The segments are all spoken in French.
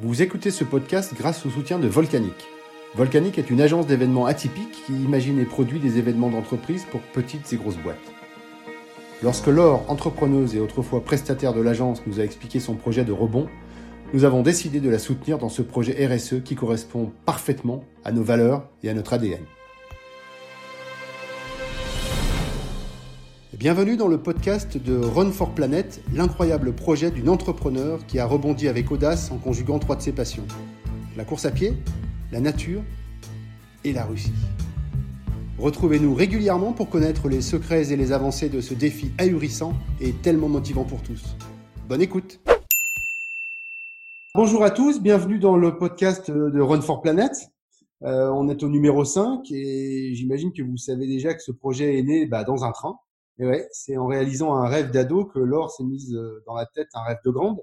Vous écoutez ce podcast grâce au soutien de Volcanic. Volcanic est une agence d'événements atypiques qui imagine et produit des événements d'entreprise pour petites et grosses boîtes. Lorsque Laure, entrepreneuse et autrefois prestataire de l'agence, nous a expliqué son projet de rebond, nous avons décidé de la soutenir dans ce projet RSE qui correspond parfaitement à nos valeurs et à notre ADN. Bienvenue dans le podcast de Run for Planet, l'incroyable projet d'une entrepreneur qui a rebondi avec audace en conjuguant trois de ses passions. La course à pied, la nature et la Russie. Retrouvez-nous régulièrement pour connaître les secrets et les avancées de ce défi ahurissant et tellement motivant pour tous. Bonne écoute Bonjour à tous, bienvenue dans le podcast de Run for Planet. Euh, on est au numéro 5 et j'imagine que vous savez déjà que ce projet est né bah, dans un train. Et ouais, c'est en réalisant un rêve d'ado que Laure s'est mise euh, dans la tête un rêve de grande.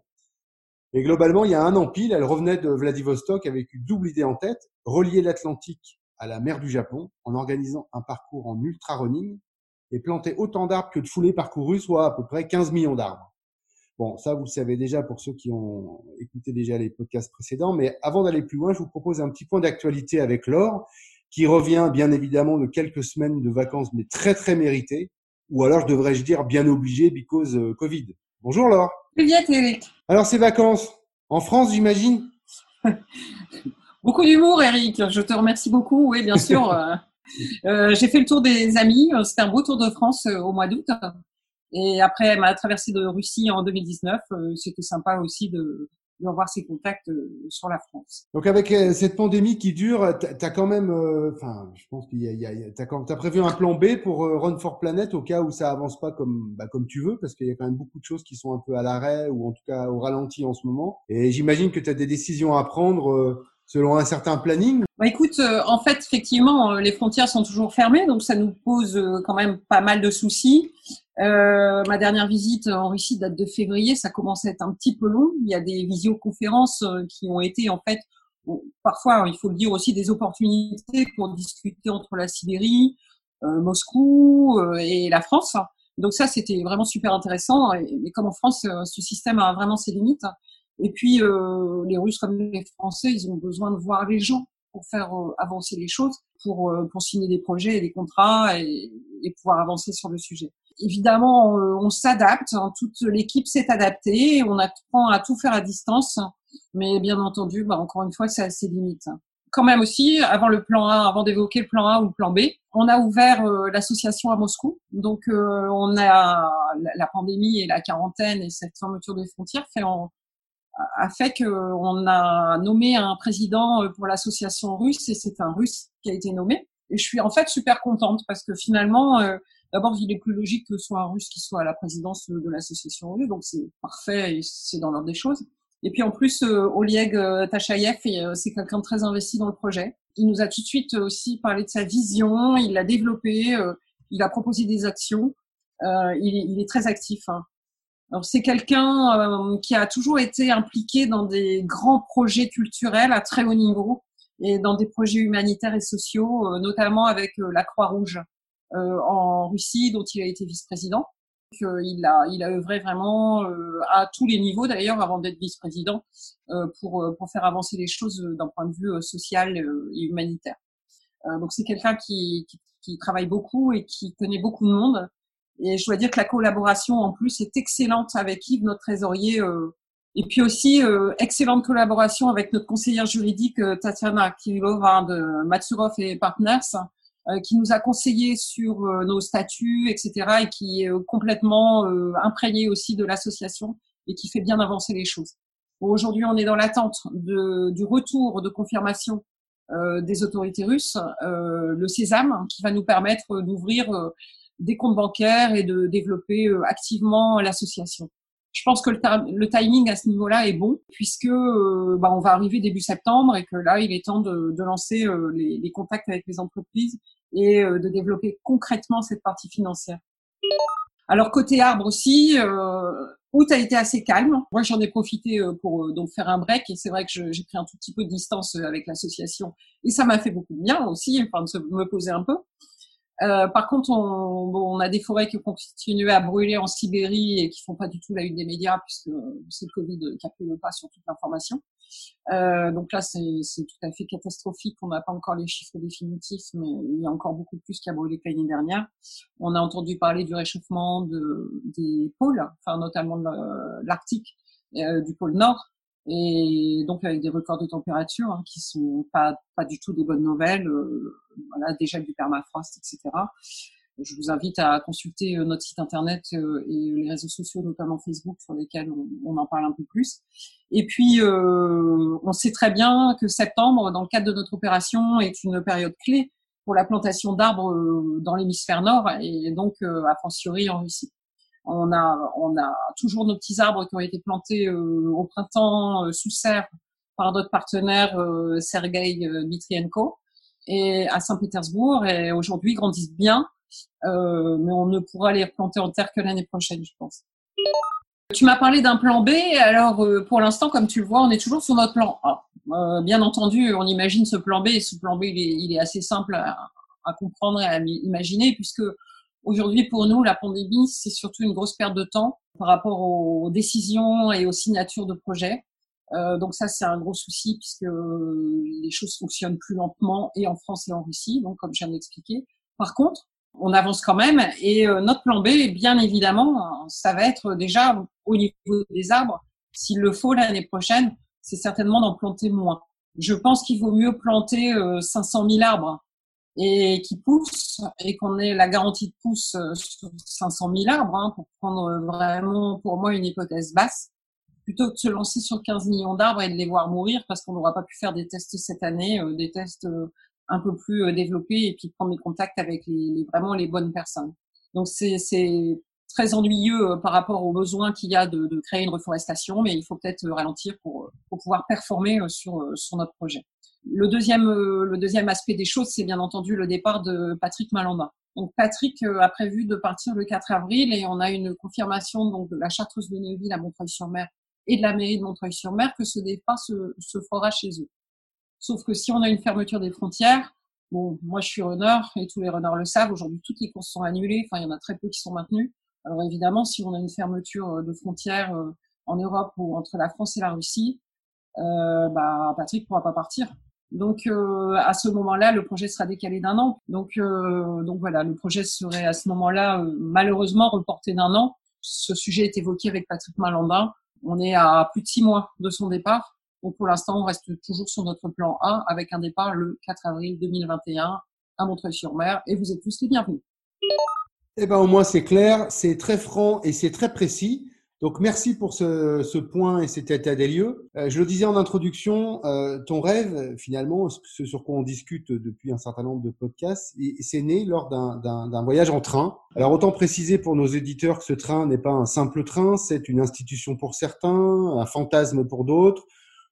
Et globalement, il y a un an elle revenait de Vladivostok avec une double idée en tête, relier l'Atlantique à la mer du Japon en organisant un parcours en ultra running et planter autant d'arbres que de foulées parcourues, soit à peu près 15 millions d'arbres. Bon, ça, vous le savez déjà pour ceux qui ont écouté déjà les podcasts précédents, mais avant d'aller plus loin, je vous propose un petit point d'actualité avec Laure, qui revient bien évidemment de quelques semaines de vacances, mais très très méritées, ou alors devrais-je dire bien obligé because euh, Covid. Bonjour Laure. Bien Eric. Alors ces vacances en France, j'imagine? beaucoup d'humour, Eric. Je te remercie beaucoup. Oui, bien sûr. Euh, euh, j'ai fait le tour des amis. C'était un beau tour de France au mois d'août. Et après ma traversée de Russie en 2019, c'était sympa aussi de, de revoir ses contacts euh, sur la France. Donc avec euh, cette pandémie qui dure, tu as quand même, euh, enfin, je pense qu'il y a, y a, as, as, prévu un plan B pour Run for Planet au cas où ça avance pas comme, bah, comme tu veux, parce qu'il y a quand même beaucoup de choses qui sont un peu à l'arrêt ou en tout cas au ralenti en ce moment. Et j'imagine que tu as des décisions à prendre selon un certain planning bah Écoute, en fait, effectivement, les frontières sont toujours fermées, donc ça nous pose quand même pas mal de soucis. Euh, ma dernière visite en Russie date de février, ça commence à être un petit peu long. Il y a des visioconférences euh, qui ont été en fait, parfois il faut le dire aussi, des opportunités pour discuter entre la Sibérie, euh, Moscou et la France. Donc ça, c'était vraiment super intéressant. Et, comme en France, ce système a vraiment ses limites. Et puis les Russes comme les Français, ils ont besoin de voir les gens pour faire avancer les choses, pour, pour signer des projets et des contrats et pouvoir avancer sur le sujet évidemment, on, s'adapte. Hein. toute l'équipe s'est adaptée. On apprend à tout faire à distance, mais bien entendu, bah, encore une fois, c'est à ses limites. Quand même aussi, avant le plan A, avant d'évoquer le plan A ou le plan B, on a ouvert euh, l'association à Moscou. Donc, euh, on a la pandémie et la quarantaine et cette fermeture des frontières fait a fait qu'on a nommé un président euh, pour l'association russe et c'est un russe qui a été nommé. Et je suis en fait super contente parce que finalement, D'abord, il est plus logique que ce soit un Russe qui soit à la présidence de l'association russe, donc c'est parfait et c'est dans l'ordre des choses. Et puis en plus, euh, Oleg euh, Tachayev, euh, c'est quelqu'un de très investi dans le projet. Il nous a tout de suite aussi parlé de sa vision, il l'a développé, il a proposé des actions. Il est, très actif. Hein. Alors c'est quelqu'un qui a toujours été impliqué dans des grands projets culturels à très haut niveau et dans des projets humanitaires et sociaux, notamment avec la Croix-Rouge. Euh, en Russie, dont il a été vice-président. il a, il a œuvré vraiment euh, à tous les niveaux d'ailleurs avant d'être vice-président euh, pour, pour faire avancer les choses d'un point de vue social et humanitaire. donc c'est quelqu'un qui, qui, qui, travaille beaucoup et qui connaît beaucoup de monde. Et je dois dire que la collaboration en plus est excellente avec Yves, notre trésorier. et puis aussi excellente collaboration avec notre conseillère juridique Tatiana Kirilova de Matsurov et Partners euh, qui nous a conseillé sur euh, nos statuts, etc., et qui est euh, complètement imprégné aussi de l'association et qui fait bien avancer les choses. Aujourd'hui, on est dans l'attente du retour de confirmation euh, des autorités russes, euh, le Sésame, qui va nous permettre d'ouvrir euh, des comptes bancaires et de développer activement l'association je pense que le, timing à ce niveau-là est bon puisque euh, bah, on va arriver début septembre et que là il est temps de, de lancer euh, les, les, contacts avec les entreprises et euh, de développer concrètement cette partie financière. Alors côté arbre aussi, août a été assez calme. Moi j'en ai profité pour donc faire un break et c'est vrai que j'ai pris un tout petit peu de distance avec l'association et ça m'a fait beaucoup de bien aussi, enfin de me poser un peu. Euh, par contre, on, bon, on, a des forêts qui continuent à brûler en Sibérie et qui font pas du tout la une des médias puisque c'est le Covid qui a pris le pas sur toute l'information. Euh, donc là, c'est tout à fait catastrophique. On n'a pas encore les chiffres définitifs, mais il y a encore beaucoup plus qui a brûlé que l'année dernière. On a entendu parler du réchauffement de, des pôles, enfin notamment l'Arctique, euh, du pôle Nord, et donc avec des records de température hein, qui sont pas pas du tout des bonnes nouvelles. Euh, voilà, déjà du permafrost, etc. Je vous invite à consulter euh, notre site internet euh, et les réseaux sociaux, notamment Facebook, sur lesquels on, en parle un peu plus. Et puis, euh, on sait très bien que septembre, dans le cadre de notre opération, est une période clé pour la plantation d'arbres dans l'hémisphère nord et donc à fortiori en Russie. On a, on a toujours nos petits arbres qui ont été plantés euh, au printemps euh, sous serre par notre partenaire euh, Sergei Mitrienko et à Saint-Pétersbourg et aujourd'hui grandissent bien, mais on ne pourra les replanter en terre que l'année prochaine, je pense. Tu m'as parlé d'un plan B. Alors, pour l'instant, comme tu le vois, on est toujours sur notre plan A. bien entendu, on imagine ce plan B. Et ce plan B, il est, assez simple à, à, comprendre et à imaginer, puisque Aujourd'hui, pour nous, la pandémie, c'est surtout une grosse perte de temps par rapport aux décisions et aux signatures de projets. Euh, donc ça, c'est un gros souci puisque les choses fonctionnent plus lentement et en France et en Russie, donc comme je viens d'expliquer. Par contre, on avance quand même et euh, notre plan B, bien évidemment, ça va être déjà au niveau des arbres. S'il le faut l'année prochaine, c'est certainement d'en planter moins. Je pense qu'il vaut mieux planter 500 euh, 000 arbres et qui pousse et qu'on ait la garantie de pousse euh, sur 500 000 arbres hein, pour prendre vraiment pour moi une hypothèse basse plutôt que de se lancer sur 15 millions d'arbres et de les voir mourir parce qu'on n'aura pas pu faire des tests cette année, des tests un peu plus développés et puis prendre des contacts avec les, vraiment les bonnes personnes. Donc c'est très ennuyeux par rapport aux besoins qu'il y a de, de, créer une reforestation, mais il faut peut-être ralentir pour, pour pouvoir performer sur, sur notre projet. Le deuxième, euh, le deuxième aspect des choses, c'est bien entendu le départ de Patrick Malandin. Donc Patrick euh, a prévu de partir le 4 avril et on a une confirmation donc de la chartreuse de Neuville à Montreuil-sur-Mer et de la mairie de Montreuil-sur-Mer que ce départ se, se, fera chez eux. Sauf que si on a une fermeture des frontières, bon, moi je suis runner et tous les runners le savent, aujourd'hui toutes les courses sont annulées, enfin il y en a très peu qui sont maintenues. Alors évidemment, si on a une fermeture euh, de frontières en Europe ou entre la France et la Russie, euh, bah, Patrick pourra pas partir. Donc euh, à ce moment-là, le projet sera décalé d'un an. Donc euh, donc voilà, le projet serait à ce moment-là euh, malheureusement reporté d'un an. Ce sujet est évoqué avec Patrick Malandin. On est à plus de six mois de son départ. Donc pour l'instant, on reste toujours sur notre plan A avec un départ le 4 avril 2021 à Montreuil-sur-Mer et vous êtes tous les bienvenus. Eh ben au moins c'est clair, c'est très franc et c'est très précis. Donc merci pour ce, ce, point et cet état des lieux. Euh, je le disais en introduction, euh, ton rêve, finalement, ce sur quoi on discute depuis un certain nombre de podcasts, c'est né lors d'un voyage en train. Alors autant préciser pour nos éditeurs que ce train n'est pas un simple train, c'est une institution pour certains, un fantasme pour d'autres,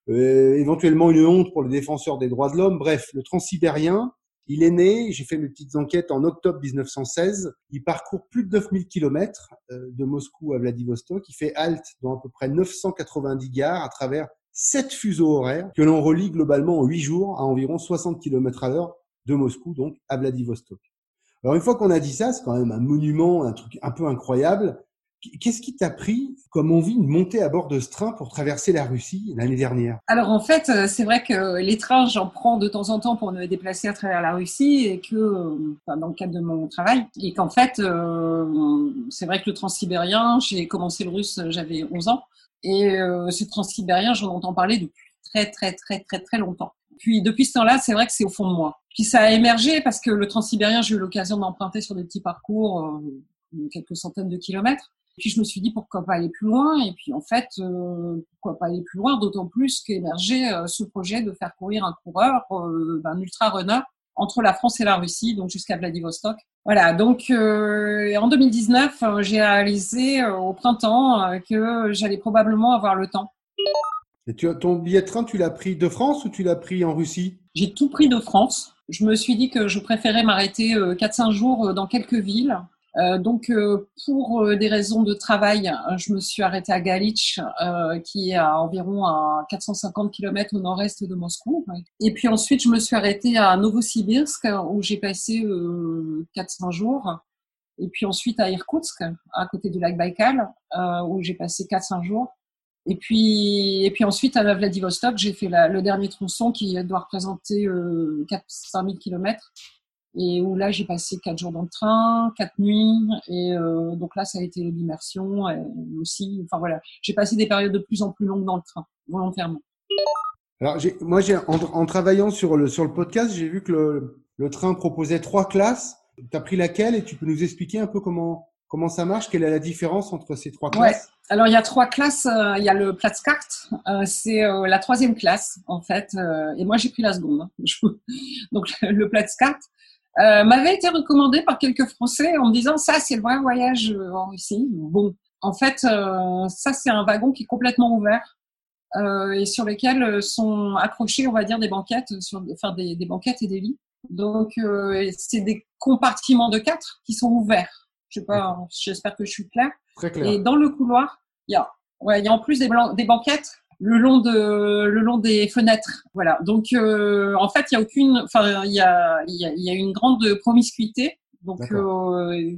euh, éventuellement une honte pour les défenseurs des droits de l'homme. Bref, le transsibérien, il est né, j'ai fait mes petites enquêtes en octobre 1916. Il parcourt plus de 9000 km euh, de Moscou à Vladivostok. Il fait halte dans à peu près 990 gares à travers sept fuseaux horaires que l'on relie globalement en huit jours à environ 60 km à l'heure de Moscou, donc à Vladivostok. Alors une fois qu'on a dit ça, c'est quand même un monument, un truc un peu incroyable. Qu'est-ce qui t'a pris comme envie de monter à bord de ce train pour traverser la Russie l'année dernière? Alors en fait, euh, c'est vrai que les trains, j'en prends de temps en temps pour me déplacer à travers la Russie et que, euh, enfin, dans le cadre de mon travail, et qu'en fait, euh, c'est vrai que le transsibérien, j'ai commencé le russe, j'avais 11 ans, et ce transsibérien, j'en entends parler depuis très très très très très longtemps. Puis depuis ce temps-là, c'est vrai que c'est au fond de moi. Puis ça a émergé parce que le transsibérien, j'ai eu l'occasion d'emprunter sur des petits parcours, quelques centaines de kilomètres. Puis je me suis dit pourquoi pas aller plus loin? Et puis en fait, euh, pourquoi pas aller plus loin, d'autant plus qu'émergeait euh, ce projet de faire courir un coureur, euh, un ultra runner entre la France et la Russie, donc jusqu'à Vladivostok. Voilà, donc en 2019, j'ai réalisé au printemps que j'allais probablement avoir le temps. Et tu, ton billet de train, tu l'as pris de France ou tu l'as pris en Russie? J'ai tout pris de France. Je me suis dit que je préférais m'arrêter 4-5 jours dans quelques villes Euh, donc, euh, pour des raisons de travail, je me suis arrêtée à Galich, qui est à environ à 450 km au nord-est de Moscou. Et puis ensuite, je me suis arrêtée à Novosibirsk, où j'ai passé 400 jours. Et puis ensuite à Irkoutsk, à côté du lac Baïkal, où j'ai passé 400 jours. Et puis, et puis ensuite, à Vladivostok, j'ai fait le dernier tronçon qui doit représenter euh, 4 5000 km. Et où là, j'ai passé 4 jours dans le train, 4 nuits. Et euh, donc là, ça a été l'immersion aussi. Enfin voilà, j'ai passé des périodes de plus en plus longues dans le train, volontairement. Alors, moi, j'ai, en, en, travaillant sur le, sur le podcast, j'ai vu que le, le train proposait trois classes. Tu as pris laquelle? Et tu peux nous expliquer un peu comment, comment ça marche? Quelle est la différence entre ces trois classes? Alors, il y a trois classes. Euh, il y a le Platzkart, euh, c'est euh, la troisième classe, en fait. et moi, j'ai pris la seconde. Hein. Donc, le Platzkart m'avait été recommandé par quelques Français en me disant ça, c'est le vrai voyage en Russie. Bon, en fait, ça, c'est un wagon qui est complètement ouvert et sur lequel sont accrochés, on va dire, des banquettes, sur, enfin, des, des banquettes et des lits. Donc, c'est des compartiments de quatre qui sont ouverts. Je sais pas, j'espère que je suis claire. Très clair. Et dans le couloir, il y a, ouais, il y a en plus des, des banquettes le long de le long des fenêtres. Voilà. Donc euh, en fait il y a aucune enfin il y a il y a, y a une grande promiscuité. Donc euh,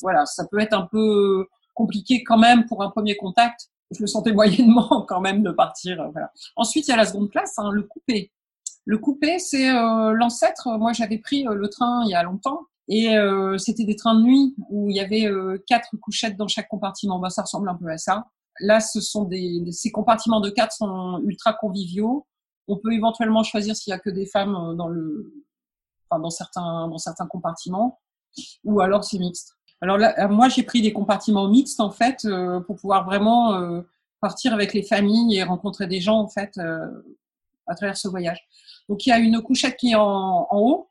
voilà ça peut être un peu compliqué quand même pour un premier contact. Je le sentais moyennement quand même de partir euh, voilà. ensuite il y a la seconde classe hein, le coupé. Le coupé c'est euh, l'ancêtre. Moi j'avais pris euh, le train il y a longtemps et euh, c'était des trains de nuit où il y avait quatre couchettes dans chaque compartiment. Bah, ça ressemble un peu à ça. Là, ce sont des, ces compartiments de quatre sont ultra conviviaux. On peut éventuellement choisir s'il y a que des femmes euh, dans le, enfin, dans certains, dans certains compartiments, ou alors c'est mixte. Alors là, euh, moi, j'ai pris des compartiments mixtes en fait euh, pour pouvoir vraiment euh, partir avec les familles et rencontrer des gens en fait à travers ce voyage. Donc il y a une couchette qui est en, en haut,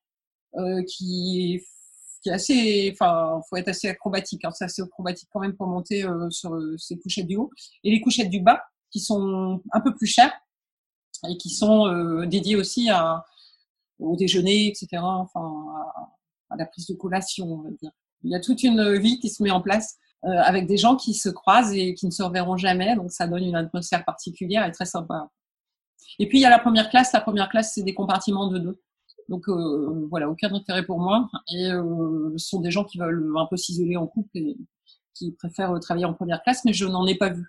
qui qui est assez, enfin, faut être assez acrobatique. Hein. C'est assez acrobatique quand même pour monter euh, sur euh, ces couchettes du haut. Et les couchettes du bas, qui sont un peu plus chères et qui sont euh, dédiées aussi à, au déjeuner, etc. Enfin, à, la prise de collation, on va dire. Il y a toute une vie qui se met en place euh, avec des gens qui se croisent et qui ne se reverront jamais. Donc, ça donne une atmosphère particulière et très sympa. Et puis, il y a la première classe. La première classe, c'est des compartiments de deux. Donc euh, voilà, aucun intérêt pour moi. Et euh, ce sont des gens qui veulent un peu s'isoler en couple et qui préfèrent travailler en première classe, mais je n'en ai pas vu.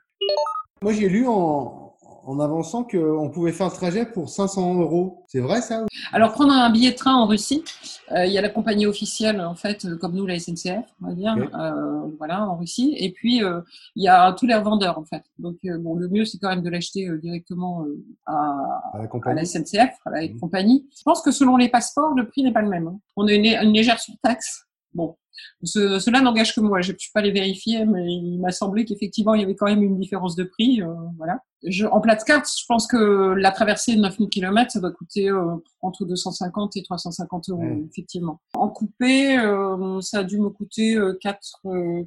Moi, j'ai lu en, en avançant qu'on pouvait faire le trajet pour 500 euros. C'est vrai ça Alors prendre un billet de train en Russie, euh, il y a la compagnie officielle en fait, euh, comme nous la SNCF, on va dire, euh, voilà en Russie. Et puis euh, il y a tous les revendeurs en fait. Donc bon, le mieux c'est quand même de l'acheter directement à, à, la à, la SNCF, à la mmh. compagnie. Je pense que selon les passeports, le prix n'est pas le même. Hein. On a une, une légère surtaxe. Bon, ce, cela n'engage que moi. Je ne suis pas les vérifier, mais il m'a semblé qu'effectivement, il y avait quand même une différence de prix. Euh, voilà. Je, en plate carte, je pense que la traversée de 9000 km, ça doit coûter euh, entre 250 et 350 euros, effectivement. En coupé, euh, ça a dû me coûter 4,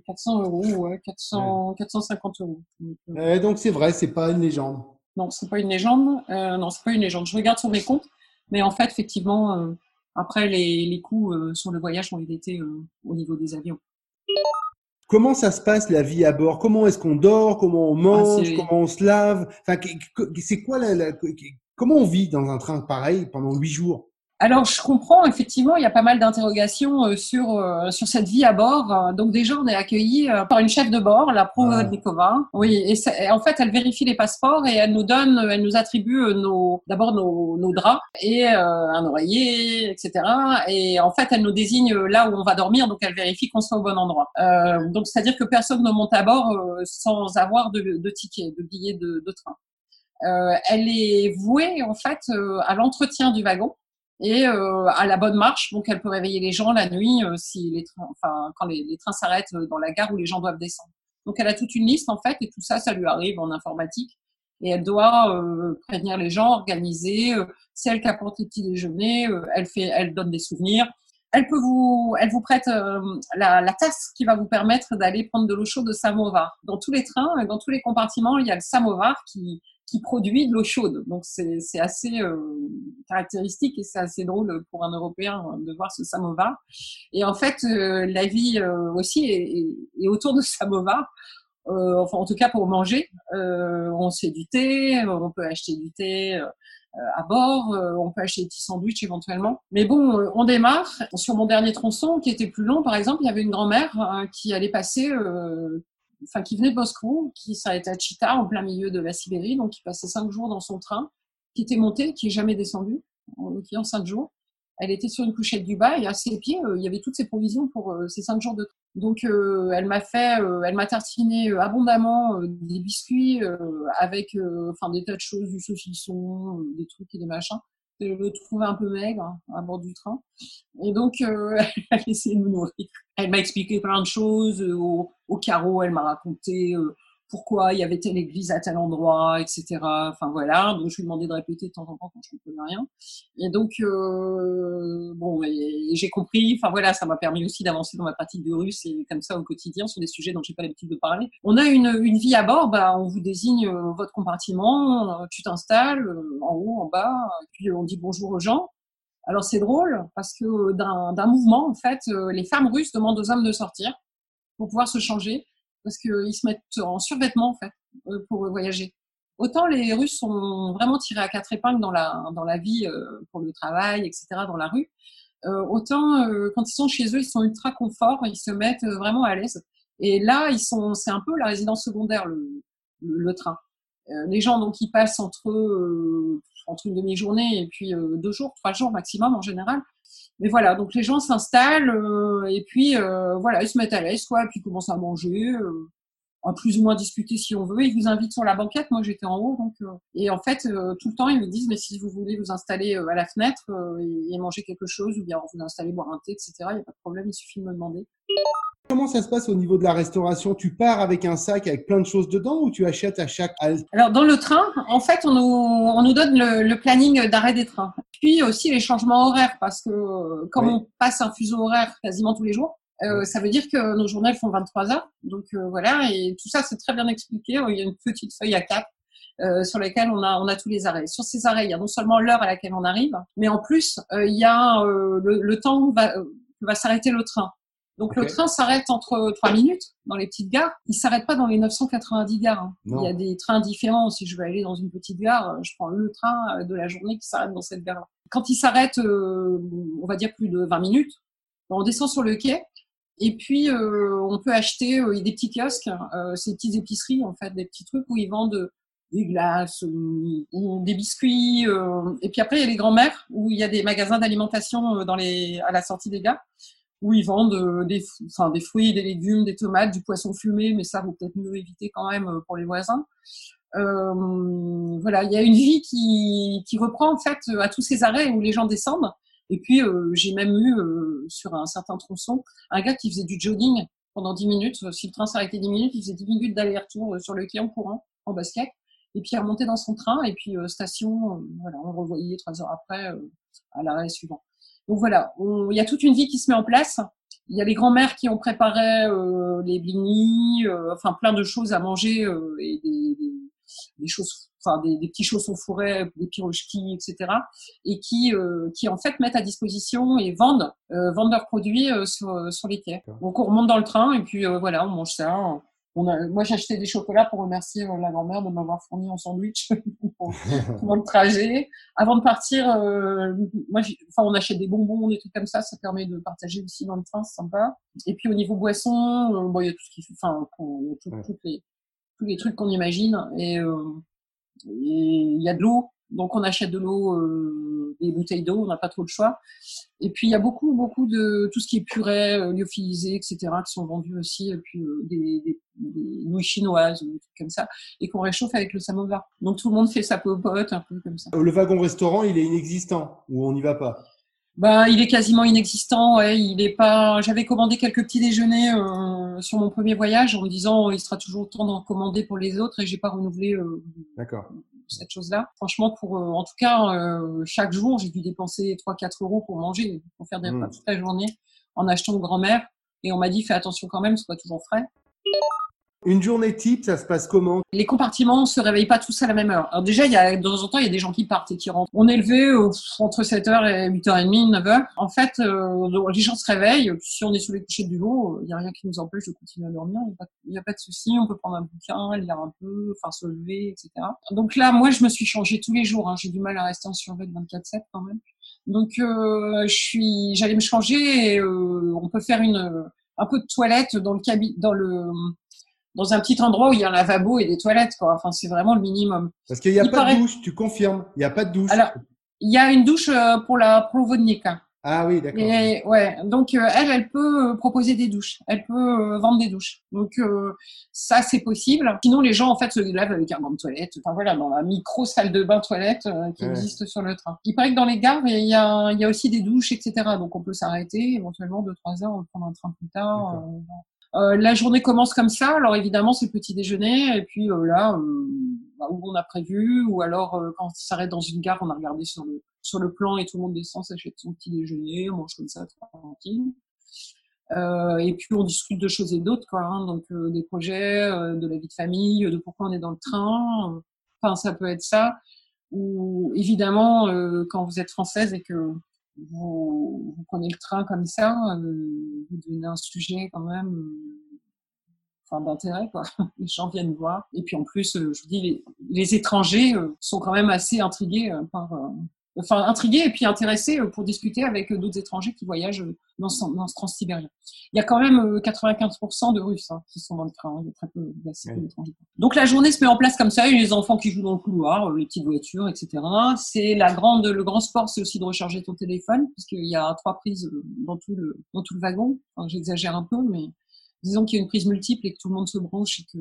400 euros, ouais, 400, 450 euros. Donc, donc c'est vrai, c'est pas une légende. Non, c'est pas une légende. non, c'est pas une légende. Je regarde sur mes comptes, mais en fait, effectivement après, les, les coûts euh, sur le voyage ont été euh, au niveau des avions. Comment ça se passe la vie à bord? Comment est-ce qu'on dort? Comment on ah, mange? Comment on se lave? Enfin, c'est quoi la, la, Comment on vit dans un train pareil pendant huit jours? Alors, je comprends, effectivement, il y a pas mal d'interrogations euh, sur, euh, sur cette vie à bord. Euh, donc, déjà, on est accueilli par une chef de bord, la Provodnikova. Oui, et, en fait, elle vérifie les passeports et elle nous donne, elle nous attribue nos, d'abord nos, nos draps et un oreiller, etc. Et en fait, elle nous désigne là où on va dormir, donc elle vérifie qu'on soit au bon endroit. Euh, donc, c'est-à-dire que personne ne monte à bord sans avoir de, de ticket, de billet de, de train. Euh, elle est vouée, en fait, à l'entretien du wagon et euh, à la bonne marche. Donc, elle peut réveiller les gens la nuit euh, si les trains, enfin, quand les, les trains s'arrêtent euh, dans la gare où les gens doivent descendre. Donc, elle a toute une liste en fait, et tout ça, ça lui arrive en informatique. Et elle doit euh, prévenir les gens, organiser. c'est elle qui apporte les petits déjeuners. elle fait, elle donne des souvenirs. Elle peut vous, elle vous prête la, la, tasse qui va vous permettre d'aller prendre de l'eau chaude de samovar. Dans tous les trains, dans tous les compartiments, il y a le samovar qui produit de l'eau chaude. Donc c'est assez euh, caractéristique et c'est assez drôle pour un Européen de voir ce samovar. Et en fait, euh, la vie euh, aussi est, autour de samovar. enfin, en tout cas pour manger, on se fait du thé, on peut acheter du thé à bord, on peut acheter des petits sandwichs éventuellement. Mais bon, on démarre. Sur mon dernier tronçon, qui était plus long, par exemple, il y avait une grand-mère hein, qui allait passer enfin, qui venait de Moscou, qui s'arrêtait à Chita, en plein milieu de la Sibérie, donc qui passait cinq jours dans son train, qui était monté, qui est jamais descendu, qui en cinq jours. Elle était sur une couchette du bas et à ses pieds, euh, il y avait toutes ses provisions pour euh, ces cinq jours de train. Donc, euh, elle m'a fait, elle m'a tartiné abondamment des biscuits avec, enfin, des tas de choses, du saucisson, des trucs et des machins je le trouvais un peu maigre hein, à bord du train. Et donc, euh, elle a essayé me nourrir. Elle m'a expliqué plein de choses. Euh, au, au carreau, elle m'a raconté euh, pourquoi il y avait telle église à tel endroit, etc. Enfin voilà, donc je lui demandais de répéter de temps en temps quand je ne comprenais rien. Et donc euh, bon, j'ai compris. Enfin voilà, ça m'a permis aussi d'avancer dans ma pratique de russe et comme ça au quotidien sur des sujets dont j'ai pas l'habitude de parler. On a une, une vie à bord, bah on vous désigne euh, votre compartiment, euh, tu t'installes en haut, en bas, puis on dit bonjour aux gens. Alors c'est drôle parce que d'un mouvement en fait, les femmes russes demandent aux hommes de sortir pour pouvoir se changer parce qu'ils se mettent en survêtement en fait euh, pour voyager. Autant les Russes sont vraiment tirés à quatre épingles dans la dans la vie euh, pour le travail, etc. dans la rue. Euh, autant quand ils sont chez eux, ils sont ultra confort, ils se mettent vraiment à l'aise. Et là, ils sont, c'est un peu la résidence secondaire le, train. les gens donc ils passent entre entre une demi-journée et puis deux jours, trois jours maximum en général mais voilà, donc les gens s'installent euh, et puis euh, voilà, ils se mettent à l'aise, quoi, et puis ils commencent à manger, euh, plus ou moins discuter si on veut. Ils vous invitent sur la banquette. Moi, j'étais en haut, donc et en fait, tout le temps, ils me disent, mais si vous voulez vous installer à la fenêtre et, manger quelque chose, ou bien vous installer boire un thé, etc. Il n'y a pas de problème, il suffit de me demander. Comment ça se passe au niveau de la restauration? Tu pars avec un sac avec plein de choses dedans ou tu achètes à chaque halte? Alors dans le train, en fait, on nous, on nous donne le, planning d'arrêt des trains. Puis aussi les changements horaires parce que euh, comme on passe un fuseau horaire quasiment tous les jours, euh, ça veut dire que nos journées font 23 heures. Donc euh, voilà, et tout ça c'est très bien expliqué. Il y a une petite feuille à cap sur laquelle on a on a tous les arrêts. Sur ces arrêts, il y a non seulement l'heure à laquelle on arrive, mais en plus il y a le, le, temps où va, va s'arrêter le train. Donc le train s'arrête entre trois minutes dans les petites gares. Il s'arrête pas dans les 990 gares. Hein. Il y a des trains différents. Si je veux aller dans une petite gare, je prends le train de la journée qui s'arrête dans cette gare-là. Quand il s'arrête, euh, on va dire plus de 20 minutes, on descend sur le quai et puis euh, on peut acheter euh, des petits kiosques, ces petites épiceries en fait, des petits trucs où ils vendent des glaces, ou des biscuits. et puis après il y a les grands-mères où il y a des magasins d'alimentation dans les à la sortie des gares où ils vendent euh, des, enfin, des fruits, des légumes, des tomates, du poisson fumé, mais ça, vaut peut-être mieux éviter quand même euh, pour les voisins. Euh, voilà, il y a une vie qui, qui reprend en fait à tous ces arrêts où les gens descendent. Et puis euh, j'ai même eu sur un certain tronçon un gars qui faisait du jogging pendant 10 minutes. Si le train s'arrêtait 10 minutes, il faisait 10 minutes d'aller-retour sur le quai en courant, en basket. Et puis il remontait dans son train et puis station, voilà, on le revoyait trois heures après à l'arrêt suivant. Donc voilà, il y a toute une vie qui se met en place. Il y a les grands-mères qui ont préparé euh, les blinis, euh, enfin plein de choses à manger euh, et des, des, des, choses, enfin des, des, petits chaussons fourrés, des pirochki, etc. Et qui, qui en fait mettent à disposition et vendent, vendent leurs produits sur, sur les quais. Donc on remonte dans le train et puis voilà, on mange ça moi, j'ai acheté des chocolats pour remercier euh, la grand-mère de m'avoir fourni un sandwich pour, le trajet. Avant de partir, euh, moi, enfin, on achète des bonbons, des trucs comme ça. Ça permet de partager aussi dans le train, c'est sympa. Et puis au niveau boisson, euh, bon, il y a tout ce qui, enfin, il y a tout, les, tous les trucs qu'on imagine. Et il y a de l'eau. Donc on achète de l'eau, euh, des bouteilles d'eau, on n'a pas trop le choix. Et puis il y a beaucoup, beaucoup de tout ce qui est purée, euh, lyophilisé, etc., qui sont vendus aussi, et puis euh, des, des, des, nouilles chinoises, des trucs comme ça, et qu'on réchauffe avec le samovar. Donc tout le monde fait sa popote, un peu comme ça. Le wagon restaurant, il est inexistant, ou on n'y va pas? Bah, il est quasiment inexistant. Ouais, il est pas. J'avais commandé quelques petits déjeuners euh, sur mon premier voyage en me disant il sera toujours temps d'en commander pour les autres et j'ai pas renouvelé. Euh, D'accord cette chose-là. Franchement, pour euh, en tout cas, euh, chaque jour, j'ai dû dépenser 3-4 euros pour manger, pour faire des repas mmh. toute la journée en achetant aux grand-mère. Et on m'a dit, fais attention quand même, ce soit toujours frais. Une journée type, ça se passe comment? Les compartiments ne se réveillent pas tous à la même heure. Alors déjà, il y a, de temps en temps, il y a des gens qui partent et qui rentrent. On est levé entre 7h et 8h30, 9h. En fait, euh, les gens se réveillent. Si on est sous les couchers du veau, il n'y a rien qui nous empêche de continuer à dormir. Il n'y a, pas de souci. On peut prendre un bouquin, lire un peu, enfin se lever, etc. Donc là, moi, je me suis changée tous les jours. Hein. J'ai du mal à rester en survêt 24-7 quand même. Donc, euh, je suis, j'allais me changer. Et, euh, on peut faire une un peu de toilette dans le cabinet, dans le dans un petit endroit où il y a un lavabo et des toilettes, quoi. Enfin, c'est vraiment le minimum. Parce qu'il n'y a pas de douche, tu confirmes Il n'y a pas de douche. Alors, il y a une douche euh, pour la pour Ah oui, d'accord. Et ouais, donc euh, elle, elle peut euh, proposer des douches, elle peut vendre des douches. Donc ça, c'est possible. Sinon, les gens en fait se lavent avec un banc de toilette. Enfin voilà, dans la micro salle de bain toilette qui existe sur le train. Il paraît que dans les gares, il y a il y a aussi des douches, etc. Donc on peut s'arrêter éventuellement deux trois heures, prendre un train plus tard. Euh, la journée commence comme ça. Alors évidemment, c'est le petit déjeuner. Et puis euh, là, euh, bah, où on a prévu, ou alors quand on s'arrête dans une gare, on a regardé sur le plan et tout le monde descend, s'achète son petit déjeuner, on mange comme ça tranquille. Et puis on discute de choses et d'autres, quoi. Hein, donc des projets, de la vie de famille, de pourquoi on est dans le train. Enfin, ça peut être ça. Ou évidemment, quand vous êtes française et que vous, vous, prenez le train comme ça, euh, vous donnez un sujet quand même euh, enfin, d'intérêt. Les gens viennent voir. Et puis en plus, euh, je vous dis, les, les étrangers sont quand même assez intrigués par, enfin intrigués et puis intéressés euh, pour discuter avec euh, d'autres étrangers qui voyagent euh, dans ce, dans ce transsibérien. Il y a quand même 95% de Russes hein, qui sont dans le train. Il y a très peu d'étrangers. Donc la journée se met en place comme ça. Il y a les enfants qui jouent dans le couloir, les petites voitures, etc. C'est la grande, le grand sport, c'est aussi de recharger ton téléphone puisqu'il y a trois prises dans tout le dans tout le wagon. Enfin, J'exagère un peu, mais disons qu'il y a une prise multiple et que tout le monde se branche et que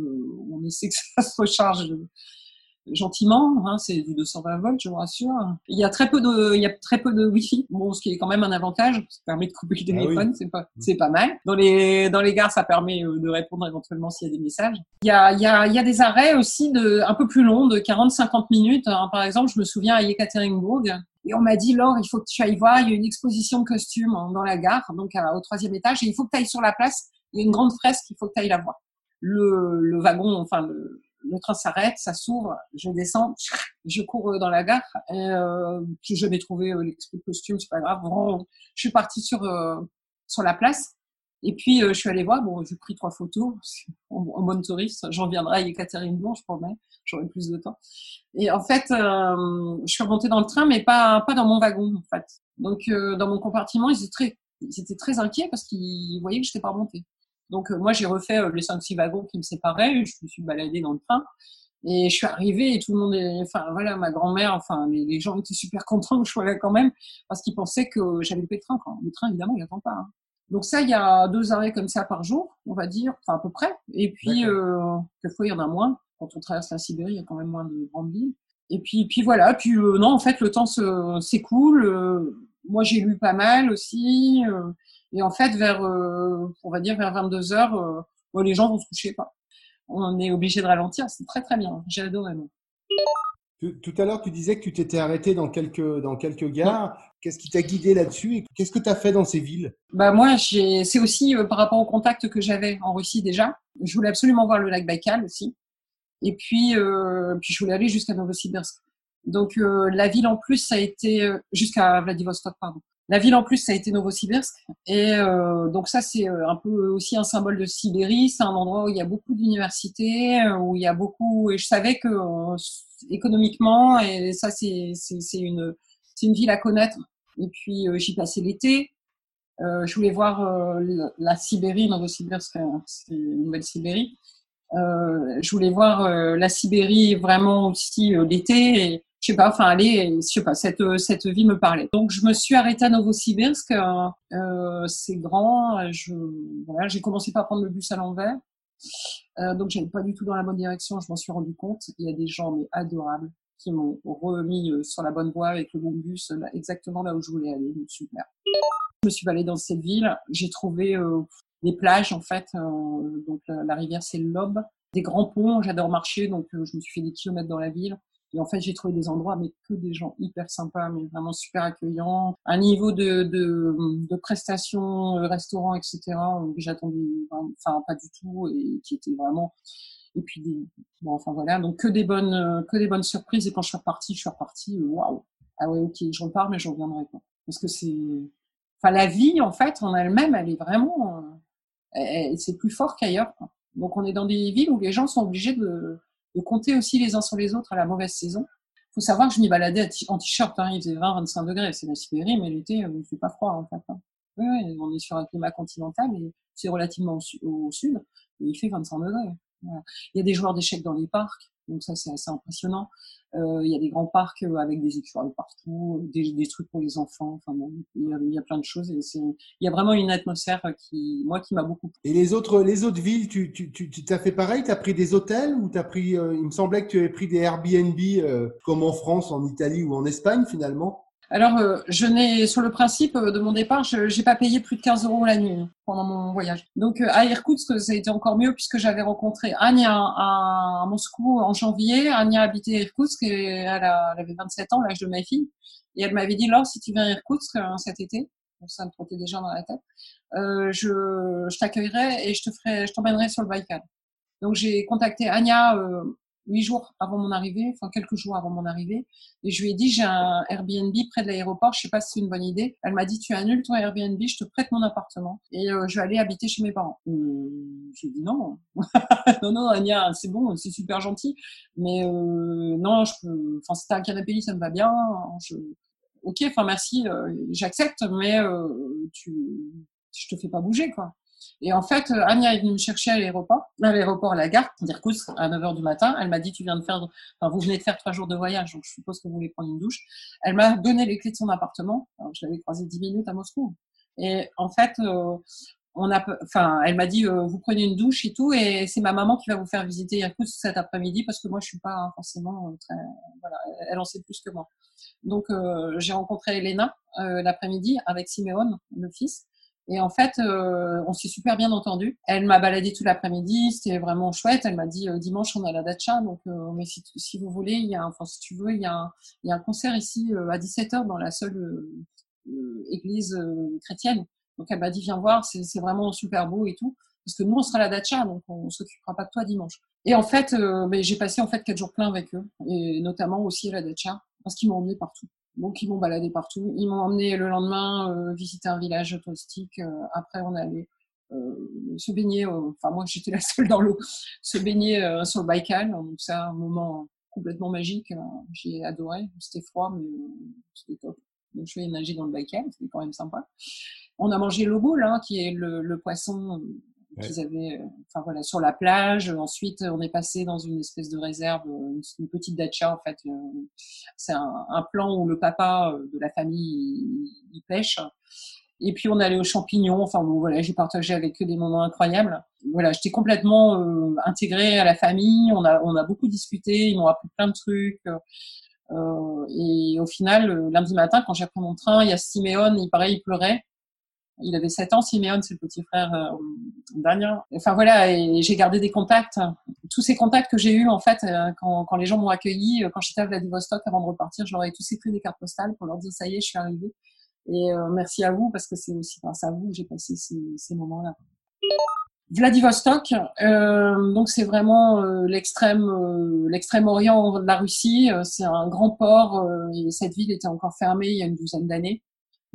on essaie que ça se recharge gentiment. Hein, c'est du 220 volts, je vous rassure. Il y a très peu de, il y a très peu de Wi-Fi. Bon, ce qui est quand même un avantage, ça permet de couper le ah téléphone, c'est pas, c'est pas mal. Dans les, dans les gares, ça permet euh, de répondre éventuellement s'il y a des messages. Il y a, il y a, il y a des arrêts aussi de, un peu plus longs, de 40-50 minutes. Hein, par exemple, je me souviens à Yekaterinbourg, et on m'a dit, Laure, il faut que tu ailles voir, il y a une exposition de costumes hein, dans la gare, donc au troisième étage, et il faut que tu ailles sur la place, il y a une grande fresque, il faut que tu ailles la voir. Le, le wagon, enfin le, le train s'arrête, ça s'ouvre, je descends, je cours euh, dans la gare. Et, euh, je vais trouver euh, l'expo de costume, c'est pas grave. je suis partie sur euh, sur la place. Et puis je suis allée voir. Bon, j'ai pris trois photos en, en bonne touriste. J'en viendrai à Yekaterinbourg, je promets. J'aurai plus de temps. Et en fait, je suis remontée dans le train, mais pas pas dans mon wagon en fait. Donc dans mon compartiment, ils étaient très ils étaient très inquiets parce qu'ils voyaient que je n'étais pas remontée. Donc euh, moi j'ai refait euh, les cinq six wagons qui me séparaient, je me suis baladée dans le train et je suis arrivée et tout le monde est, enfin voilà ma grand-mère, enfin les, gens étaient super contents que je sois là quand même parce qu'ils pensaient que j'avais loupé le train. Le train évidemment il attend pas. Hein. Donc ça il y a deux arrêts comme ça par jour, on va dire, enfin à peu près. Et puis euh, quelquefois il y en a moins. Quand on traverse la Sibérie il y a quand même moins de grandes villes. Et puis puis voilà, puis euh, non en fait le temps s'écoule. Moi j'ai lu pas mal aussi. Et en fait, vers, euh, on va dire vers 22 heures, euh, les gens vont se coucher. Quoi. On est obligé de ralentir. C'est très très bien. J'ai adoré. Tout à l'heure, tu disais que tu t'étais arrêté dans quelques, dans quelques gares. Qu'est-ce qui t'a guidé là-dessus et qu'est-ce que tu as fait dans ces villes? Bah Moi, c'est aussi euh, par rapport au contact que j'avais en Russie déjà. Je voulais absolument voir le lac Baïkal aussi. Et puis, euh, puis je voulais aller jusqu'à Novosibirsk. Donc euh, la ville en plus, ça a été jusqu'à Vladivostok, pardon. La ville en plus, ça a été Novosibirsk. Et euh, donc ça, c'est euh, un peu aussi un symbole de Sibérie. C'est un endroit où il y a beaucoup d'universités, euh, où il y a beaucoup. Et je savais que euh, économiquement, et ça, c'est une une ville à connaître. Et puis j'y passais l'été. je voulais voir la Sibérie, Novosibirsk, c'est une nouvelle Sibérie. je voulais voir la Sibérie vraiment aussi l'été. Je sais pas, enfin allez, je sais pas, cette cette vie me parlait. Donc je me suis arrêtée à Novosibirsk. Euh, euh, c'est grand. Je voilà, j'ai commencé par prendre le bus à l'envers. Euh, donc j'allais pas du tout dans la bonne direction. Je m'en suis rendu compte. Il y a des gens mais adorables qui m'ont remis euh, sur la bonne voie avec le bon bus, exactement là où je voulais aller. Donc super. Je me suis baladée dans cette ville. J'ai trouvé euh, des plages en fait. donc la, la rivière c'est l'Aube. Des grands ponts. J'adore marcher, donc je me suis fait des kilomètres dans la ville Et en fait, j'ai trouvé des endroits, mais que des gens hyper sympas, mais vraiment super accueillants. Un niveau de, de, de prestations, euh, restaurants, etc., que j'attendais, enfin, pas du tout, et qui était vraiment, et puis bon, enfin voilà, donc que des bonnes, euh, que des bonnes surprises. Et quand je suis repartie, je suis repartie, euh, waouh. Ah ouais, ok, je repars, mais je reviendrai pas. Parce que c'est, enfin, la vie, en fait, en elle-même, elle est vraiment, c'est plus fort qu'ailleurs. Donc, on est dans des villes où les gens sont obligés de, de compter aussi les uns sur les autres à la mauvaise saison. Il faut savoir que je m'y baladais en t-shirt, hein, il faisait 20-25 degrés, c'est la Sibérie, mais l'été, euh, il fait pas froid en fait. Oui, on est sur un climat continental et c'est relativement au, sud, et il fait 25 degrés. Il y a des joueurs d'échecs dans les parcs, donc ça c'est assez impressionnant. Euh, il y a des grands parcs euh, avec des écureuils partout, des, des, trucs pour les enfants. Enfin bon, il, y a, plein de choses. Il y a vraiment une atmosphère qui, moi, qui m'a beaucoup. Et les autres, les autres villes, tu, tu, tu, tu t'as fait pareil? Tu as pris des hôtels ou t'as pris euh, Il me semblait que tu avais pris des Airbnb euh, comme en France, en Italie ou en Espagne finalement? Alors, euh, je n'ai, sur le principe euh, de mon départ, je n'ai pas payé plus de 15 euros la nuit hein, pendant mon voyage. Donc, euh, à Irkoutsk, ça a été encore mieux puisque j'avais rencontré Anya à, Moscou en janvier. Anya habitait Irkoutsk et elle, avait 27 ans, l'âge de ma fille. Et elle m'avait dit, Laure, si tu viens à Irkoutsk cet été, ça me trottait déjà dans la tête, je, je t'accueillerai et je te ferai, je t'emmènerai sur le Baïkal. Donc, j'ai contacté Anya huit jours avant mon arrivée, enfin quelques jours avant mon arrivée, et je lui ai dit j'ai un Airbnb près de l'aéroport, je sais pas si c'est une bonne idée. Elle m'a dit tu annules ton Airbnb, je te prête mon appartement et euh, je vais aller habiter chez mes parents. Euh, j'ai dit non, non non Ania, c'est bon, c'est super gentil, mais euh, non je peux, enfin c'était un canapé ça me va bien. Ok, enfin merci, j'accepte, mais tu, je te fais pas bouger quoi. Et en fait, euh, Anya est venue me chercher à l'aéroport, à l'aéroport, à la gare, d'Irkoutsk, à 9h du matin. Elle m'a dit, tu viens de faire, enfin, vous venez de faire trois jours de voyage, donc je suppose que vous voulez prendre une douche. Elle m'a donné les clés de son appartement. Je l'avais croisé dix minutes à Moscou. Et en fait, euh, on a, enfin, elle m'a dit, euh, vous prenez une douche et tout, et c'est ma maman qui va vous faire visiter Irkoutsk cet après-midi parce que moi, je suis pas forcément très, voilà, elle en sait plus que moi. Donc, j'ai rencontré Elena l'après-midi avec Siméon, le fils. Et en fait, euh, on s'est super bien entendu. Elle m'a baladé tout l'après-midi, c'était vraiment chouette. Elle m'a dit euh, dimanche on a la dacha, donc euh, mais si, si, vous voulez, il y a, enfin si tu veux, il y a un, il y a un concert ici à 17h dans la seule église chrétienne. Donc elle m'a dit viens voir, c'est vraiment super beau et tout. Parce que nous on sera la dacha, donc on, s'occupera pas de toi dimanche. Et en fait, mais j'ai passé en fait quatre jours pleins avec eux, et notamment aussi la dacha, parce qu'ils m'ont emmené partout. Donc ils m'ont baladé partout. Ils m'ont emmené le lendemain euh, visiter un village touristique. Euh, après on allait euh, se baigner. Enfin moi j'étais la seule dans l'eau. Se baigner sur le Baïkal. Donc c'est un moment complètement magique. J'ai adoré. C'était froid mais c'était top. Donc je suis nager dans le Baïkal. C'était quand même sympa. On a mangé l'oboul, hein, qui est le, le poisson qu'ils avaient, euh, enfin voilà, sur la plage. Ensuite, on est passé dans une espèce de réserve, euh, une, petite dacha en fait. Euh, c'est un, un, plan où le papa de la famille il, pêche. Et puis on allait aux champignons. Enfin bon, voilà, j'ai partagé avec eux des moments incroyables. Voilà, j'étais complètement euh, intégrée à la famille. On a on a beaucoup discuté. Ils m'ont appris plein de trucs. Euh, et au final, lundi matin, quand j'ai pris mon train, il y a Siméon, il pareil, il pleurait. Il avait 7 ans, Simeon, c'est le petit frère euh. Enfin voilà, et j'ai gardé des contacts. Tous ces contacts que j'ai eus, en fait, euh, quand, quand, les gens m'ont accueilli, euh, quand j'étais à Vladivostok avant de repartir, j'aurais tous écrit des cartes postales pour leur dire ça y est, je suis arrivée. Et euh, merci à vous parce que c'est aussi grâce à vous que j'ai passé ces, ces moments-là. Vladivostok, euh, donc c'est vraiment euh, l'extrême l'extrême orient de la Russie. c'est un grand port et cette ville était encore fermée il y a une douzaine d'années.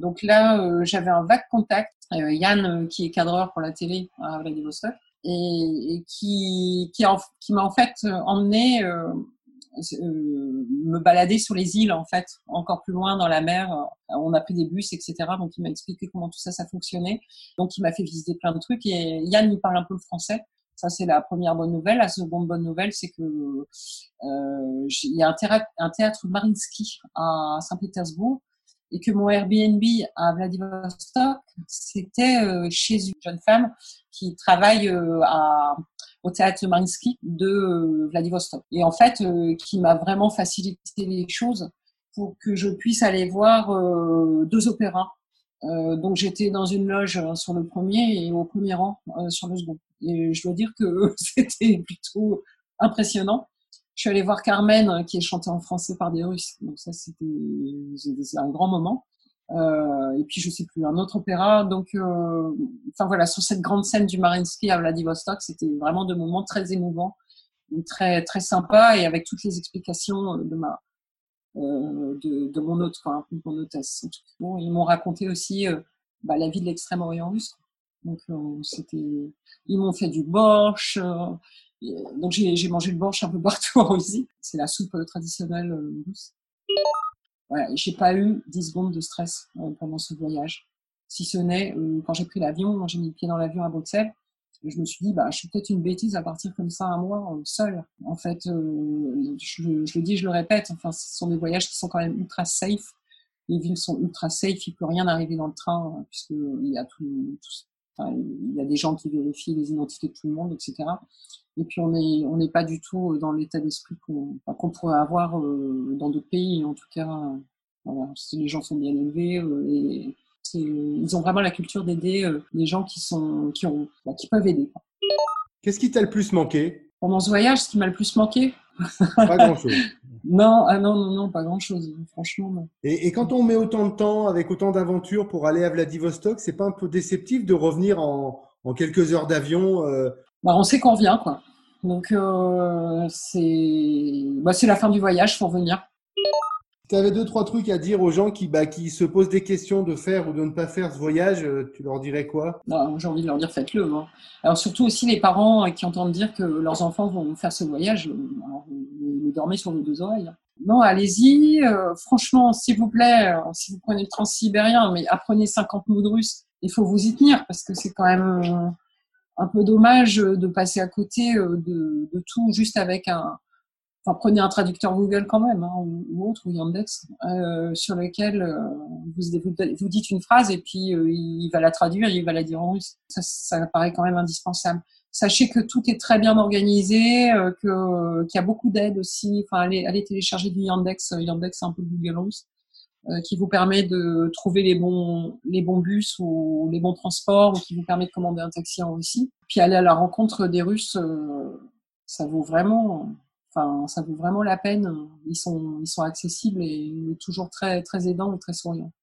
Donc là, euh, j'avais un vague contact. Euh, Yann, euh, qui est cadreur pour la télé à Vladivostok, et, et qui, qui, qui m'a en fait emmené me balader sur les îles, en fait, encore plus loin dans la mer. On a pris des bus, etc. Donc il m'a expliqué comment tout ça, ça fonctionnait. Donc il m'a fait visiter plein de trucs. Et Yann il parle un peu le français. Ça, c'est la première bonne nouvelle. La seconde bonne nouvelle, c'est que euh, il y a un théâtre, un théâtre Marinsky à Saint-Pétersbourg et que mon Airbnb à Vladivostok, c'était euh, chez une jeune femme qui travaille euh, au théâtre Marinsky de euh, Vladivostok. Et en fait, qui m'a vraiment facilité les choses pour que je puisse aller voir deux opéras. donc j'étais dans une loge sur le premier et au premier rang sur le second. Et je dois dire que c'était plutôt impressionnant Je suis allée voir Carmen, qui est chantée en français par des Russes. Donc ça, c'était un grand moment. Euh, et puis je sais plus un autre opéra. Donc, euh, enfin voilà, sur cette grande scène du Marinsky à Vladivostok, c'était vraiment de moments très émouvants, très très sympa et avec toutes les explications de ma euh, de, de, mon hôte, quoi, mon hôtesse. Bon, ils m'ont raconté aussi euh, bah, la vie de l'extrême-orient russe. Donc euh, c'était, ils m'ont fait du borsch. Donc j'ai mangé le borsch un peu partout en Russie. C'est la soupe traditionnelle russe. Voilà, j'ai pas eu 10 secondes de stress pendant ce voyage. Si ce n'est quand j'ai pris l'avion, j'ai mis le pied dans l'avion à Bruxelles je me suis dit, bah, je suis peut-être une bêtise à partir comme ça un mois euh, seul. En fait, euh, je, le dis, je le répète, enfin, ce sont des voyages qui sont quand même ultra safe. Les villes sont ultra safe, il peut rien arriver dans le train euh, puisqu'il y a tout, enfin, il y a des gens qui vérifient les identités de tout le monde, etc. Et puis on est on n'est pas du tout dans l'état d'esprit qu'on pourrait avoir dans d'autres pays. En tout cas, voilà, les gens sont bien élevés et ils ont vraiment la culture d'aider euh, les gens qui sont qui ont bah, qui peuvent aider. Qu'est-ce qui t'a le plus manqué? Pendant ce voyage Ce qui m'a le plus manqué? Pas grand-chose. non, ah non, non, non, pas grand-chose. Franchement, non. Et, quand on met autant de temps, avec autant d'aventures pour aller à Vladivostok, c'est pas un peu déceptif de revenir en, en quelques heures d'avion euh... bah, On sait qu'on revient, quoi. Donc, euh, c'est bah, la fin du voyage, faut revenir tu avais deux, trois trucs à dire aux gens qui, bah, qui se posent des questions de faire ou de ne pas faire ce voyage, euh, tu leur dirais quoi? Bah, J'ai envie de leur dire faites-le. Hein. Alors surtout aussi les parents qui entendent dire que leurs enfants vont faire ce voyage, euh, vous dormez sur vos deux oreilles. Hein. Non, allez-y. Euh, franchement, s'il vous plaît, si vous prenez le transsibérien, mais apprenez 50 mots de russe, il faut vous y tenir parce que c'est quand même un peu dommage de passer à côté de tout juste avec un, enfin prenez un traducteur Google quand même hein, ou, autre ou Yandex euh, sur lequel euh, vous, vous, dites une phrase et puis euh, il va la traduire, il va la dire en russe. Ça, ça paraît quand même indispensable. Sachez que tout est très bien organisé, euh, que qu'il y a beaucoup d'aides aussi. Enfin, allez, allez télécharger du Yandex. Yandex, c'est un peu le Google russe. qui vous permet de trouver les bons les bons bus ou les bons transports ou qui vous permet de commander un taxi en Russie. Puis aller à la rencontre des Russes, ça vaut vraiment Enfin, ça vaut vraiment la peine. Ils sont, ils sont accessibles et toujours très, très aidants et très souriants.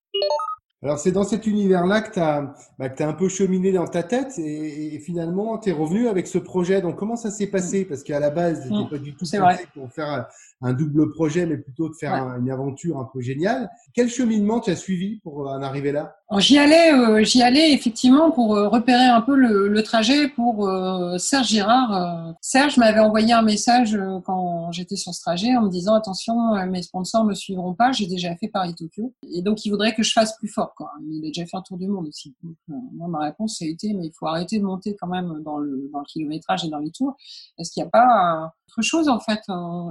Alors c'est dans cet univers-là que tu as, bah, un peu cheminé dans ta tête et, finalement tu es revenu avec ce projet. Donc comment ça s'est passé? Parce qu'à la base, tu mmh. pas du tout pensé pour faire un double projet, mais plutôt de faire une aventure un peu géniale. Quel cheminement tu as suivi pour en arriver là? J'y allais, euh, j'y allais effectivement pour euh, repérer un peu le, le trajet pour euh, Serge Girard. Serge m'avait envoyé un message quand j'étais sur ce trajet en me disant attention, mes sponsors me suivront pas, j'ai déjà fait Paris-Tokyo et donc il voudrait que je fasse plus fort. Quoi. Il a déjà fait un tour du monde aussi. moi, ma réponse a été mais il faut arrêter de monter quand même dans le, dans le kilométrage et dans les tours. Est-ce qu'il n'y a pas autre chose en fait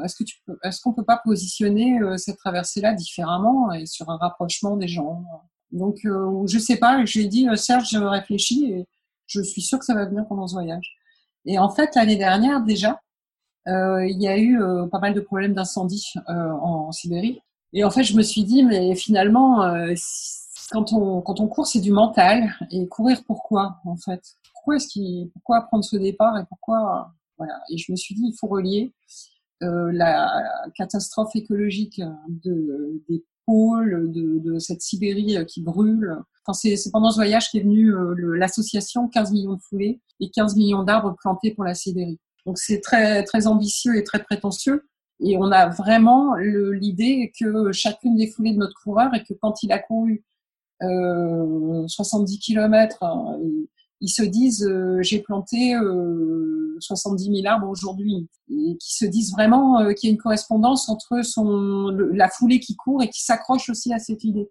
Est-ce que tu peux est-ce qu'on peut pas positionner euh, cette traversée-là différemment et sur un rapprochement des gens Donc, euh, je sais pas. Je lui ai dit, euh, Serge, je réfléchis et je suis sûre que ça va venir pendant ce voyage. Et en fait, l'année dernière déjà, il y a eu pas mal de problèmes d'incendie en, Sibérie. Et en fait, je me suis dit, mais finalement, quand on quand on court, c'est du mental. Et courir, pourquoi en fait? Pourquoi est-ce qu'il, pourquoi prendre ce départ et pourquoi voilà. Et je me suis dit, il faut relier euh, la catastrophe écologique de, des pôles, de, de, cette Sibérie qui brûle. Enfin, c'est pendant ce voyage qu'est venue euh, l'association 15 millions de foulées et 15 millions d'arbres plantés pour la Sibérie. Donc c'est très, très ambitieux et très prétentieux. Et on a vraiment l'idée que chacune des foulées de notre coureur et que quand il a couru euh, 70 km, ils se disent euh, j'ai planté euh, 70 000 arbres aujourd'hui et qui se disent vraiment euh, qu'il y a une correspondance entre son la foulée qui court et qui s'accroche aussi à cette idée.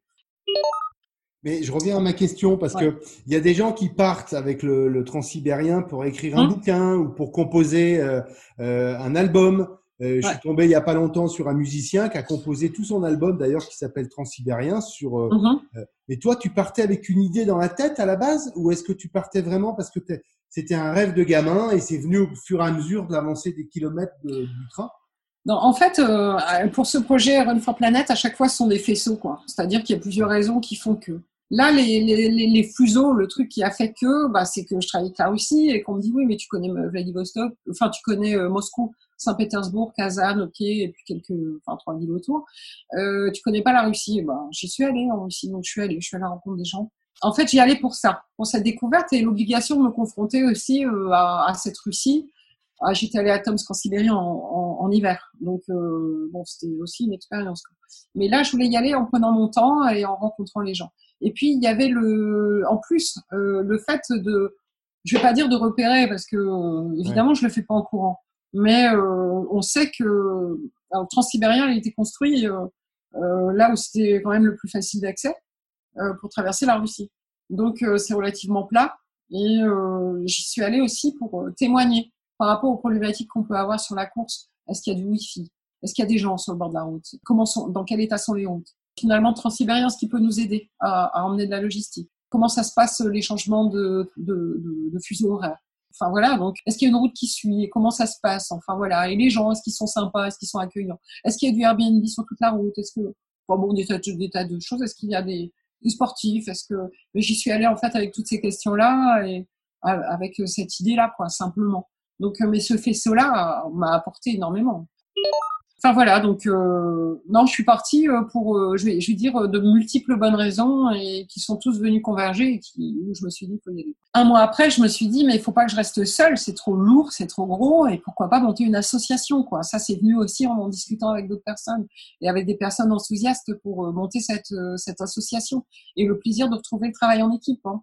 Mais je reviens à ma question parce que il y a des gens qui partent avec le, le transsibérien pour écrire un hum. bouquin ou pour composer euh, un album. Euh, je suis tombé il y a pas longtemps sur un musicien qui a composé tout son album d'ailleurs qui s'appelle Transsibérien sur. Euh, euh, mais toi, tu partais avec une idée dans la tête à la base ou est-ce que tu partais vraiment parce que c'était un rêve de gamin et c'est venu au fur et à mesure de l'avancée des kilomètres du train? Non, en fait, pour ce projet Run for Planet, à chaque fois, ce sont des faisceaux, quoi. C'est-à-dire qu'il y a plusieurs raisons qui font que. Là, les, les, les, fuseaux, le truc qui a fait que, bah, c'est que je travaille avec la Russie et qu'on me dit oui, mais tu connais Vladivostok, enfin tu connais Moscou. Saint-Pétersbourg, Kazan, ok, et puis quelques, enfin trois villes autour. Euh, tu connais pas la Russie? Ben, j'y suis allée en Russie, donc je suis allée, je suis allée à la rencontre des gens. En fait, j'y allais pour ça, pour cette découverte et l'obligation de me confronter aussi euh, à, à, cette Russie. Ah, J'étais allée à Tomsk en Sibérie en, en, en hiver, donc euh, bon, c'était aussi une expérience. Mais là, je voulais y aller en prenant mon temps et en rencontrant les gens. Et puis il y avait le, en plus, euh, le fait de, je vais pas dire de repérer parce que euh, évidemment je le fais pas en courant, mais euh, on sait que alors, Transsibérien a été construit euh, euh, là où c'était quand même le plus facile d'accès pour traverser la Russie. Donc c'est relativement plat et j'y suis allée aussi pour témoigner par rapport aux problématiques qu'on peut avoir sur la course. Est-ce qu'il y a du wifi? Est-ce qu'il y a des gens sur le bord de la route? Comment sont, dans quel état sont les routes? Finalement Transsibérien, ce qui peut nous aider à, à, emmener de la logistique. Comment ça se passe les changements de, de, de, de fuseau horaire? Enfin voilà, donc est-ce qu'il y a une route qui suit? Comment ça se passe? Enfin voilà, et les gens, est-ce qu'ils sont sympas? Est-ce qu'ils sont accueillants? Est-ce qu'il y a du Airbnb sur toute la route? Est-ce que bon, bon des tas, de choses Est-ce qu'il y a des, des sportifs Est-ce que mais j'y suis allée en fait avec toutes ces questions-là et avec cette idée-là, quoi, simplement. Donc, mais ce faisceau-là m'a apporté énormément. Enfin voilà, donc euh, non, je suis partie euh, pour, euh, je, vais, je vais dire, de multiples bonnes raisons et qui sont tous venus converger et qui, où je me suis dit faut y aller. Un mois après, je me suis dit mais il faut pas que je reste seule, c'est trop lourd, c'est trop gros et pourquoi pas monter une association quoi. Ça c'est venu aussi en en discutant avec d'autres personnes et avec des personnes enthousiastes pour monter cette cette association et le plaisir de retrouver le travail en équipe. Hein.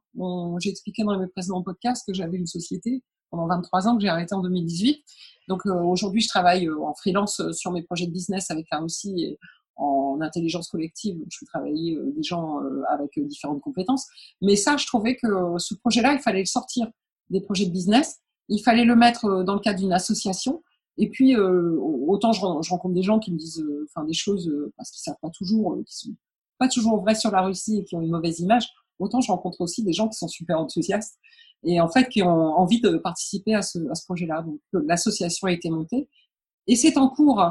J'ai expliqué dans mes précédents podcasts que j'avais une société pendant 23 ans que j'ai arrêté en 2018 donc euh, aujourd'hui, je travaille euh, en freelance euh, sur mes projets de business avec la Russie et en intelligence collective. Je fais travailler des gens avec différentes compétences. Mais ça, je trouvais que ce projet-là, il fallait le sortir des projets de business. Il fallait le mettre dans le cadre d'une association. Et puis, autant je, rencontre des gens qui me disent enfin, des choses parce qu'ils savent pas toujours, qui sont pas toujours vraies sur la Russie et qui ont une mauvaise image. Autant je rencontre aussi des gens qui sont super enthousiastes et en fait qui ont envie de participer à ce, projet-là. Donc l'association a été montée et c'est en cours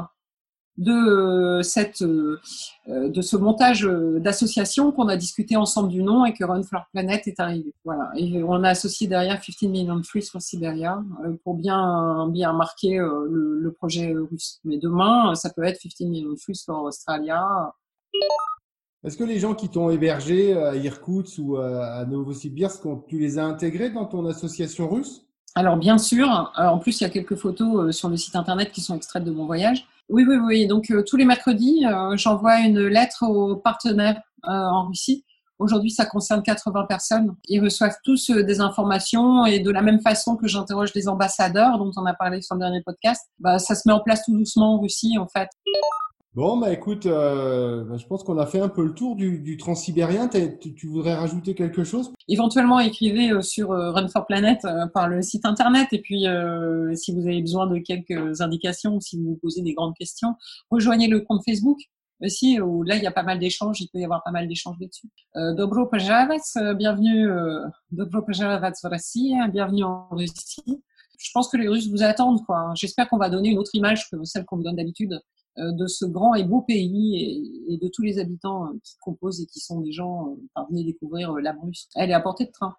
de cette de ce montage d'association qu'on a discuté ensemble du nom et que Run for Planet est arrivé. Voilà. Et on a associé derrière 15 Million Trees for Siberia euh, pour bien bien marquer euh, le, le, projet russe. Mais demain, ça peut être 15 Million Trees for Australia. Est-ce que les gens qui t'ont hébergé à Irkoutsk ou à Novosibirsk, tu les as intégrés dans ton association russe? Alors bien sûr. Euh, en plus, il y a quelques photos euh, sur le site internet qui sont extraites de mon voyage. Oui, oui, oui. Donc euh, tous les mercredis, j'envoie une lettre aux partenaires en Russie. Aujourd'hui, ça concerne 80 personnes. Ils reçoivent tous des informations et de la même façon que j'interroge les ambassadeurs dont on a parlé sur le dernier podcast, bah, ça se met en place tout doucement en Russie en fait. Bon, bah écoute, euh, bah, je pense qu'on a fait un peu le tour du, du transsibérien. Tu, tu, voudrais rajouter quelque chose? Éventuellement, écrivez euh, sur euh, Run for Planet euh, par le site internet. Et puis, euh, si vous avez besoin de quelques indications, si vous vous posez des grandes questions, rejoignez le compte Facebook aussi, où là, il y a pas mal d'échanges. Il peut y avoir pas mal d'échanges là-dessus. Dobro Pajavets, bienvenue. Dobro Russie, bienvenue en Russie. Je pense que les Russes vous attendent. quoi. J'espère qu'on va donner une autre image que celle qu'on vous donne d'habitude euh, de ce grand et beau pays et, de tous les habitants euh, qui composent et qui sont des gens, euh, enfin, venez découvrir la Bruce. Elle est à portée de train.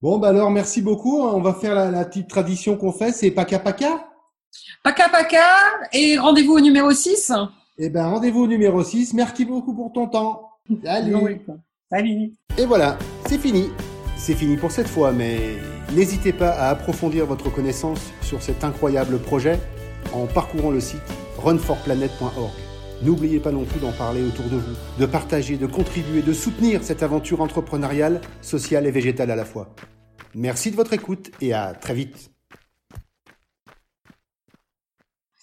Bon, bah alors, merci beaucoup. On va faire la, la petite tradition qu'on fait, c'est Paka Paka. Paka Paka et rendez-vous au numéro 6. Eh ben, rendez-vous au numéro 6. Merci beaucoup pour ton temps. Salut. Salut. Et voilà, c'est fini. C'est fini pour cette fois, mais n'hésitez pas à approfondir votre connaissance sur cet incroyable projet en parcourant le site runforplanet.org. N'oubliez pas non plus d'en parler autour de vous, de partager, de contribuer, de soutenir cette aventure entrepreneuriale, sociale et végétale à la fois. Merci de votre écoute et à très vite.